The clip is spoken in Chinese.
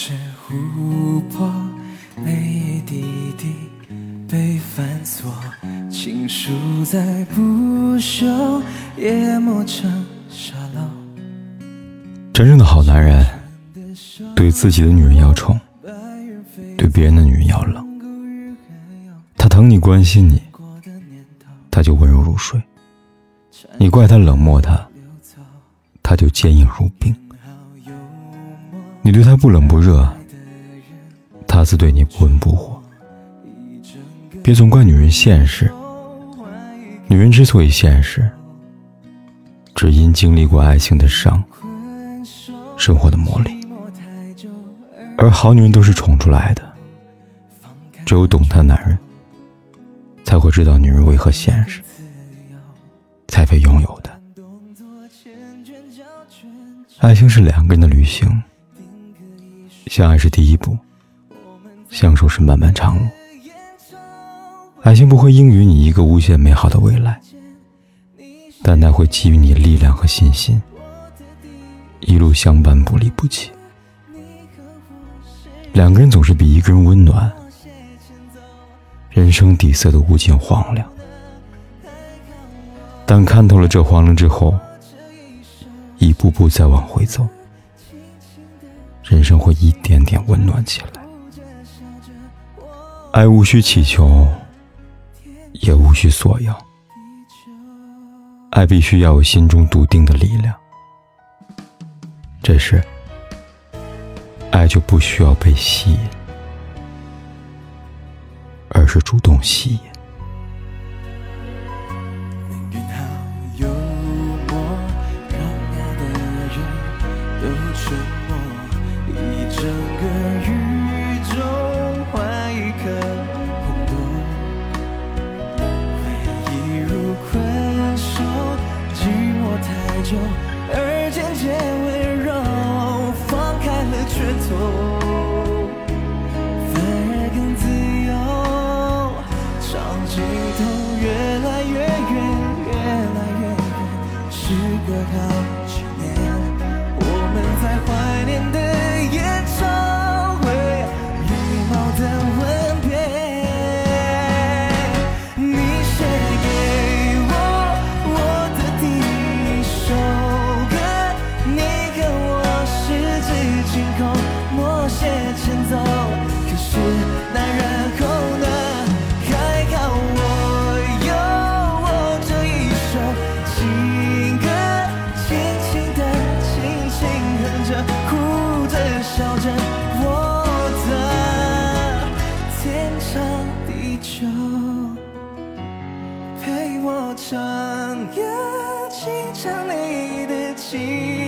是琥珀，泪一滴滴被反锁，情书在不朽，也磨成沙漏。真正的好男人，对自己的女人要宠，对别人的女人要冷。他疼你关心你，他就温柔如水；你怪他冷漠他，他就坚硬如冰。你对他不冷不热，他自对你不温不火。别总怪女人现实，女人之所以现实，只因经历过爱情的伤，生活的磨砺。而好女人都是宠出来的，只有懂她的男人，才会知道女人为何现实，才配拥有的。爱情是两个人的旅行。相爱是第一步，相守是漫漫长路。爱情不会应允你一个无限美好的未来，但它会给予你力量和信心，一路相伴不离不弃。两个人总是比一个人温暖，人生底色的无尽荒凉。但看透了这荒凉之后，一步步再往回走。人生会一点点温暖起来。爱无需祈求，也无需索要。爱必须要有心中笃定的力量。这时，爱就不需要被吸引，而是主动吸引。一整个宇宙换一颗红豆，回忆如困兽，寂寞太久，而渐渐温柔，放开了拳头，反而更自由。长镜头越来越远，越来越远，时隔好几年，我们在怀念的。星空默写前奏，可是那然后呢？还好我有我这一首情歌，轻轻的、轻轻哼着，哭着笑着，我的天长地久，陪我唱歌，轻唱你的情。